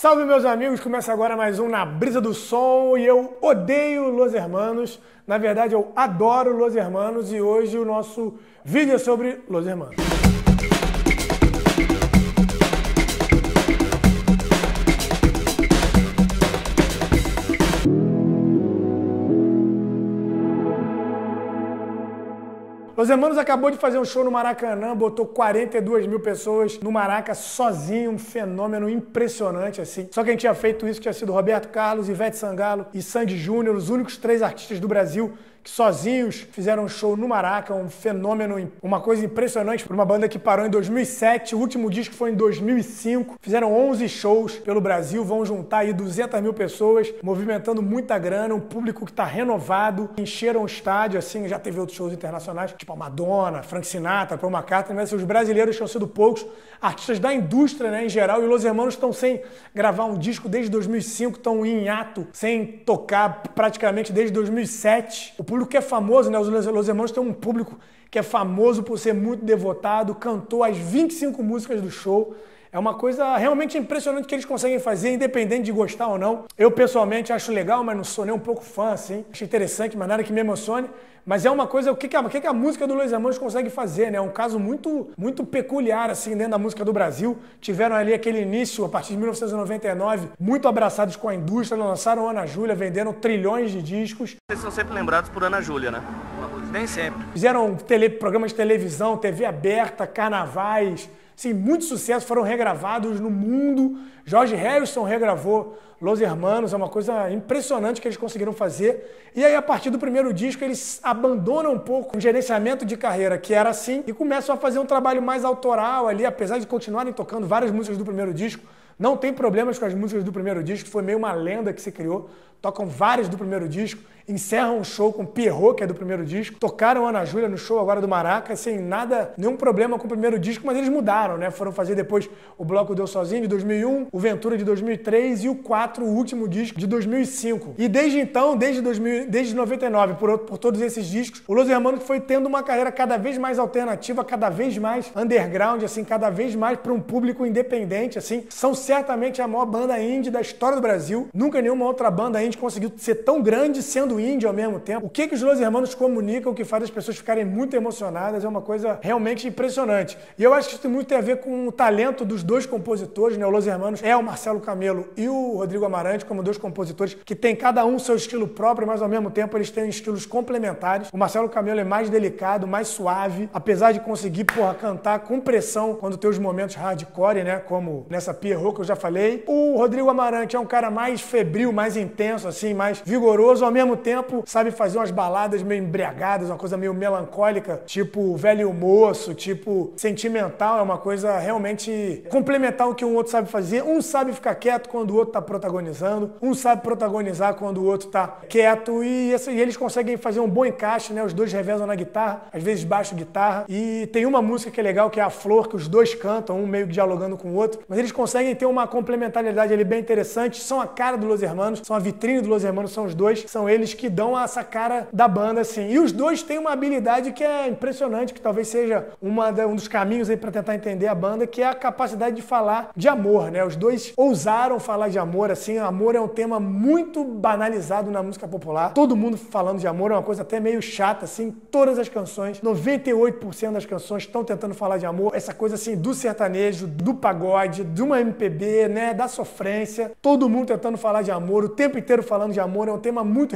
Salve meus amigos, começa agora mais um Na Brisa do Som e eu odeio Los Hermanos. Na verdade, eu adoro Los Hermanos e hoje o nosso vídeo é sobre Los Hermanos. Los Hermanos acabou de fazer um show no Maracanã, botou 42 mil pessoas no Maraca sozinho, um fenômeno impressionante assim. Só quem tinha feito isso tinha sido Roberto Carlos, Ivete Sangalo e Sandy Júnior, os únicos três artistas do Brasil que sozinhos fizeram um show no Maraca, um fenômeno, uma coisa impressionante para uma banda que parou em 2007, o último disco foi em 2005, fizeram 11 shows pelo Brasil, vão juntar aí 200 mil pessoas, movimentando muita grana, um público que está renovado, encheram o estádio, assim, já teve outros shows internacionais, tipo a Madonna, Frank Sinatra, Paul McCartney, mas os brasileiros tinham sido poucos, artistas da indústria, né, em geral, e Los Hermanos estão sem gravar um disco desde 2005, estão em ato, sem tocar praticamente desde 2007. O público que é famoso, né? Os Los Hermanos têm um público que é famoso por ser muito devotado, cantou as 25 músicas do show. É uma coisa realmente impressionante que eles conseguem fazer, independente de gostar ou não. Eu, pessoalmente, acho legal, mas não sou nem um pouco fã, assim. Acho interessante, mas nada que me emocione. Mas é uma coisa, o que, que, a, o que, que a música do Luiz Hermanos consegue fazer, né? É um caso muito, muito peculiar, assim, dentro da música do Brasil. Tiveram ali aquele início, a partir de 1999, muito abraçados com a indústria, lançaram Ana Júlia, venderam trilhões de discos. Vocês são sempre lembrados por Ana Júlia, né? Nem sempre. Fizeram tele, programas de televisão, TV aberta, carnavais, Sim, muito sucesso, foram regravados no mundo. George Harrison regravou Los Hermanos, é uma coisa impressionante que eles conseguiram fazer. E aí, a partir do primeiro disco, eles abandonam um pouco o gerenciamento de carreira, que era assim, e começam a fazer um trabalho mais autoral ali, apesar de continuarem tocando várias músicas do primeiro disco. Não tem problemas com as músicas do primeiro disco, foi meio uma lenda que se criou. Tocam várias do primeiro disco encerram um show com Pierrot, que é do primeiro disco. Tocaram Ana Júlia no show agora do Maraca, sem nada, nenhum problema com o primeiro disco, mas eles mudaram, né? Foram fazer depois o Bloco Deu Sozinho, de 2001, o Ventura, de 2003 e o 4, o último disco, de 2005. E desde então, desde, 2000, desde 99, por, por todos esses discos, o Los Hermanos foi tendo uma carreira cada vez mais alternativa, cada vez mais underground, assim, cada vez mais para um público independente, assim. São certamente a maior banda indie da história do Brasil. Nunca nenhuma outra banda indie conseguiu ser tão grande sendo índio ao mesmo tempo. O que, que os Los Hermanos comunicam que faz as pessoas ficarem muito emocionadas é uma coisa realmente impressionante. E eu acho que isso tem muito a ver com o talento dos dois compositores, né? O Los Hermanos é o Marcelo Camelo e o Rodrigo Amarante como dois compositores que têm cada um seu estilo próprio, mas ao mesmo tempo eles têm estilos complementares. O Marcelo Camelo é mais delicado, mais suave, apesar de conseguir, porra, cantar com pressão quando tem os momentos hardcore, né? Como nessa Pierrot que eu já falei. O Rodrigo Amarante é um cara mais febril, mais intenso, assim, mais vigoroso, ao mesmo tempo sabe fazer umas baladas meio embriagadas, uma coisa meio melancólica, tipo velho moço, tipo sentimental, é uma coisa realmente complementar o que um outro sabe fazer. Um sabe ficar quieto quando o outro tá protagonizando, um sabe protagonizar quando o outro tá quieto e, e eles conseguem fazer um bom encaixe, né? Os dois revezam na guitarra, às vezes baixo guitarra. E tem uma música que é legal, que é a Flor, que os dois cantam, um meio que dialogando com o outro, mas eles conseguem ter uma complementariedade ali bem interessante. São a cara do Los Hermanos, são a vitrine do Los Hermanos, são os dois, são eles que dão essa cara da banda, assim. E os dois têm uma habilidade que é impressionante, que talvez seja uma, um dos caminhos aí para tentar entender a banda, que é a capacidade de falar de amor, né? Os dois ousaram falar de amor, assim. Amor é um tema muito banalizado na música popular. Todo mundo falando de amor é uma coisa até meio chata, assim. Todas as canções, 98% das canções estão tentando falar de amor. Essa coisa, assim, do sertanejo, do pagode, de uma MPB, né? Da sofrência. Todo mundo tentando falar de amor, o tempo inteiro falando de amor. É um tema muito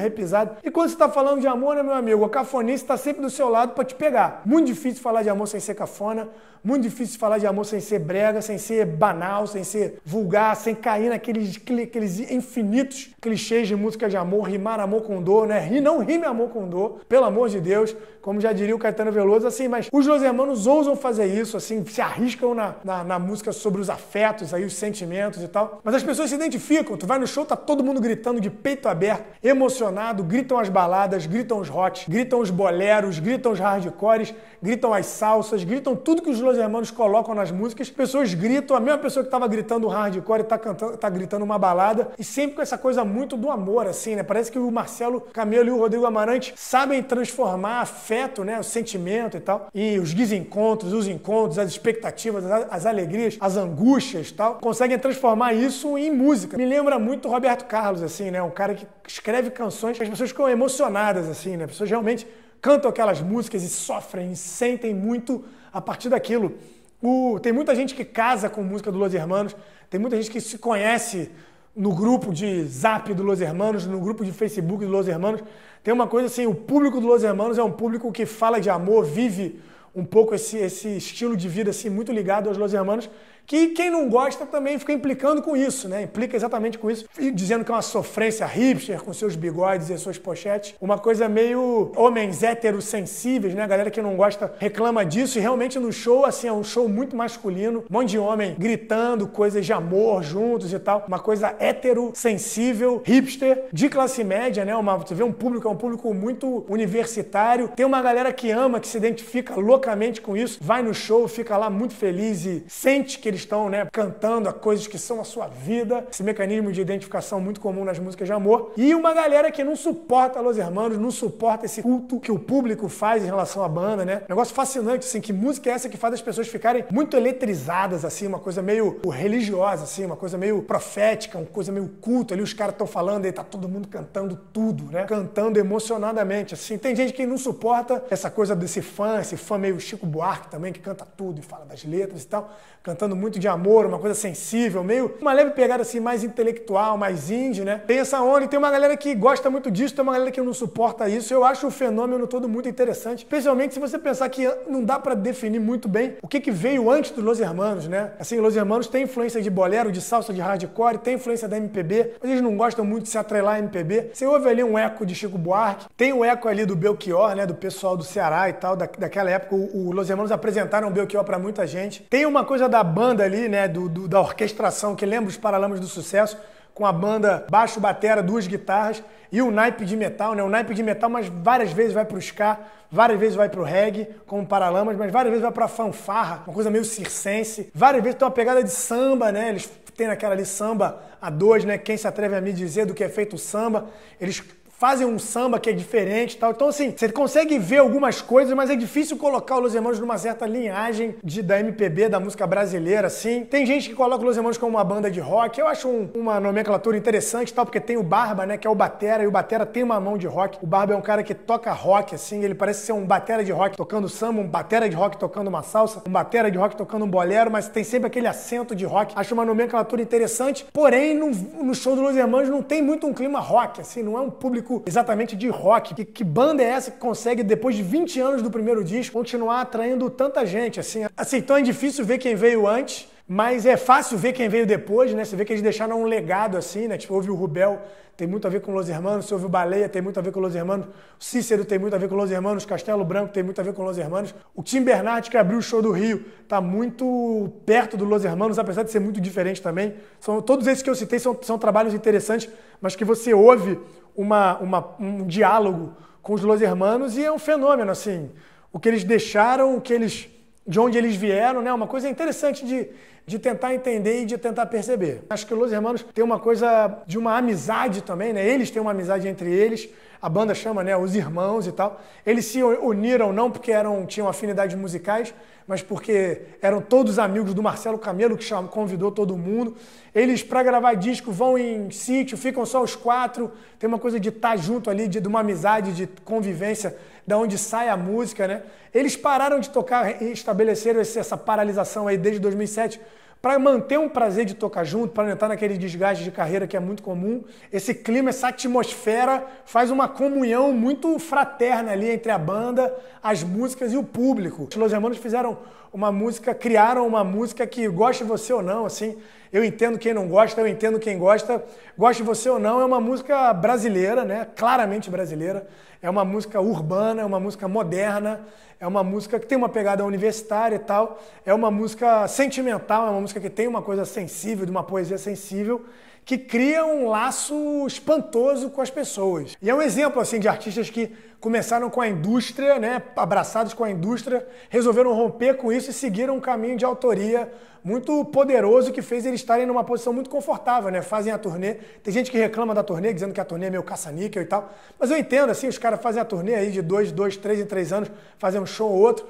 e quando você está falando de amor, né, meu amigo, a cafonice está sempre do seu lado para te pegar. Muito difícil falar de amor sem ser cafona, muito difícil falar de amor sem ser brega, sem ser banal, sem ser vulgar, sem cair naqueles aqueles infinitos clichês de música de amor, rimar amor com dor, né? E não rime amor com dor, pelo amor de Deus, como já diria o Caetano Veloso, assim, mas os Los Hermanos ousam fazer isso, assim, se arriscam na, na, na música sobre os afetos, aí, os sentimentos e tal. Mas as pessoas se identificam, tu vai no show, tá todo mundo gritando de peito aberto, emocionado, gritam as baladas, gritam os rocks, gritam os boleros, gritam os hardcores, gritam as salsas, gritam tudo que os Los Hermanos colocam nas músicas. Pessoas gritam, a mesma pessoa que estava gritando hardcore está cantando, tá gritando uma balada e sempre com essa coisa muito do amor, assim, né? Parece que o Marcelo Camelo e o Rodrigo Amarante sabem transformar afeto, né? O sentimento e tal. E os desencontros, os encontros, as expectativas, as, as alegrias, as angústias e tal. conseguem transformar isso em música. Me lembra muito Roberto Carlos, assim, né? Um cara que escreve canções que as pessoas ficam emocionadas, assim, né? As pessoas realmente cantam aquelas músicas e sofrem e sentem muito a partir daquilo. O, tem muita gente que casa com música do Los Hermanos, tem muita gente que se conhece no grupo de zap do Los Hermanos, no grupo de Facebook do Los Hermanos. Tem uma coisa assim, o público do Los Hermanos é um público que fala de amor, vive um pouco esse, esse estilo de vida assim muito ligado aos Los Hermanos que quem não gosta também fica implicando com isso, né? Implica exatamente com isso, dizendo que é uma sofrência hipster com seus bigodes e suas pochetes, uma coisa meio homens heterossensíveis, né? A galera que não gosta reclama disso e realmente no show, assim, é um show muito masculino, um monte de homem gritando coisas de amor juntos e tal, uma coisa heterossensível, hipster, de classe média, né? Uma, você vê um público, é um público muito universitário, tem uma galera que ama, que se identifica loucamente com isso, vai no show, fica lá muito feliz e sente que eles estão né, cantando a coisas que são a sua vida, esse mecanismo de identificação muito comum nas músicas de amor. E uma galera que não suporta Los Hermanos, não suporta esse culto que o público faz em relação à banda, né? Negócio fascinante, assim, que música é essa que faz as pessoas ficarem muito eletrizadas, assim, uma coisa meio religiosa, assim, uma coisa meio profética, uma coisa meio culto. Ali os caras estão falando e tá todo mundo cantando tudo, né? Cantando emocionadamente, assim. Tem gente que não suporta essa coisa desse fã, esse fã meio Chico Buarque também, que canta tudo e fala das letras e tal, cantando muito de amor, uma coisa sensível, meio uma leve pegada assim mais intelectual, mais indie, né? Tem essa onda e tem uma galera que gosta muito disso, tem uma galera que não suporta isso. Eu acho o fenômeno todo muito interessante, especialmente se você pensar que não dá para definir muito bem o que, que veio antes dos Los Hermanos, né? Assim, Los Hermanos tem influência de bolero, de salsa, de hardcore, tem influência da MPB, mas eles não gostam muito de se atrelar a MPB. Você ouve ali um eco de Chico Buarque, tem o eco ali do Belchior, né? Do pessoal do Ceará e tal, da, daquela época. O, Los Hermanos apresentaram o Belchior para muita gente. Tem uma coisa da banda ali, né, do, do, da orquestração, que lembra os Paralamas do Sucesso, com a banda baixo, batera, duas guitarras e o naipe de metal, né? O naipe de metal, mas várias vezes vai pro ska, várias vezes vai pro reggae, como Paralamas, mas várias vezes vai pra fanfarra, uma coisa meio circense. Várias vezes tem uma pegada de samba, né? Eles têm naquela ali samba a dois, né? Quem se atreve a me dizer do que é feito o samba. Eles fazem um samba que é diferente tal. Então, assim, você consegue ver algumas coisas, mas é difícil colocar o Los Hermanos numa certa linhagem de, da MPB, da música brasileira, assim. Tem gente que coloca o Los Hermanos como uma banda de rock. Eu acho um, uma nomenclatura interessante tal, porque tem o Barba, né, que é o batera, e o batera tem uma mão de rock. O Barba é um cara que toca rock, assim, ele parece ser um batera de rock tocando samba, um batera de rock tocando uma salsa, um batera de rock tocando um bolero, mas tem sempre aquele acento de rock. Acho uma nomenclatura interessante, porém, no, no show do Los Hermanos não tem muito um clima rock, assim, não é um público exatamente de rock. Que, que banda é essa que consegue, depois de 20 anos do primeiro disco, continuar atraindo tanta gente? Assim, assim então é difícil ver quem veio antes. Mas é fácil ver quem veio depois, né? Você vê que eles deixaram um legado assim, né? Tipo, houve o Rubel, tem muito a ver com Los Hermanos, você ouve o Baleia, tem muito a ver com Los Hermanos, o Cícero tem muito a ver com Los Hermanos, Castelo Branco tem muito a ver com Los Hermanos, o Tim Bernardi, que abriu o show do Rio, tá muito perto do Los Hermanos, apesar de ser muito diferente também. São, todos esses que eu citei são, são trabalhos interessantes, mas que você ouve uma, uma, um diálogo com os Los Hermanos e é um fenômeno, assim. O que eles deixaram, o que eles, de onde eles vieram, né? Uma coisa interessante de, de tentar entender e de tentar perceber. Acho que os Hermanos tem uma coisa de uma amizade também, né? Eles têm uma amizade entre eles. A banda chama, né, os irmãos e tal. Eles se uniram não porque eram tinham afinidades musicais, mas porque eram todos amigos do Marcelo Camelo, que chamou, convidou todo mundo. Eles, para gravar disco, vão em sítio, ficam só os quatro. Tem uma coisa de estar tá junto ali, de, de uma amizade, de convivência, da onde sai a música, né? Eles pararam de tocar, estabeleceram essa paralisação aí desde 2007 para manter um prazer de tocar junto, para não entrar naquele desgaste de carreira que é muito comum. Esse clima, essa atmosfera faz uma comunhão muito fraterna ali entre a banda, as músicas e o público. Os Los Hermanos fizeram uma música, criaram uma música que goste você ou não, assim. Eu entendo quem não gosta, eu entendo quem gosta. Goste você ou não, é uma música brasileira, né? Claramente brasileira. É uma música urbana, é uma música moderna, é uma música que tem uma pegada universitária e tal. É uma música sentimental, é uma música que tem uma coisa sensível, de uma poesia sensível, que cria um laço espantoso com as pessoas. E é um exemplo assim de artistas que começaram com a indústria, né, abraçados com a indústria, resolveram romper com isso e seguiram um caminho de autoria muito poderoso que fez eles estarem numa posição muito confortável, né? Fazem a turnê. Tem gente que reclama da turnê, dizendo que a turnê é meio caça-níquel e tal. Mas eu entendo, assim, os caras fazem a turnê aí de dois, dois, três em três anos, fazem um show ou outro,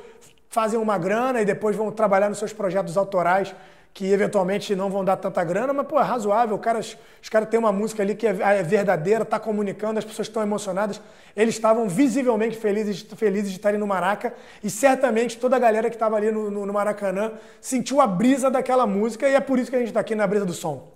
fazem uma grana e depois vão trabalhar nos seus projetos autorais que eventualmente não vão dar tanta grana, mas pô, é razoável. Cara, os, os caras têm uma música ali que é, é verdadeira, tá comunicando, as pessoas estão emocionadas. Eles estavam visivelmente felizes, felizes de estarem no Maraca e certamente toda a galera que estava ali no, no, no Maracanã sentiu a brisa daquela música e é por isso que a gente está aqui na brisa do som.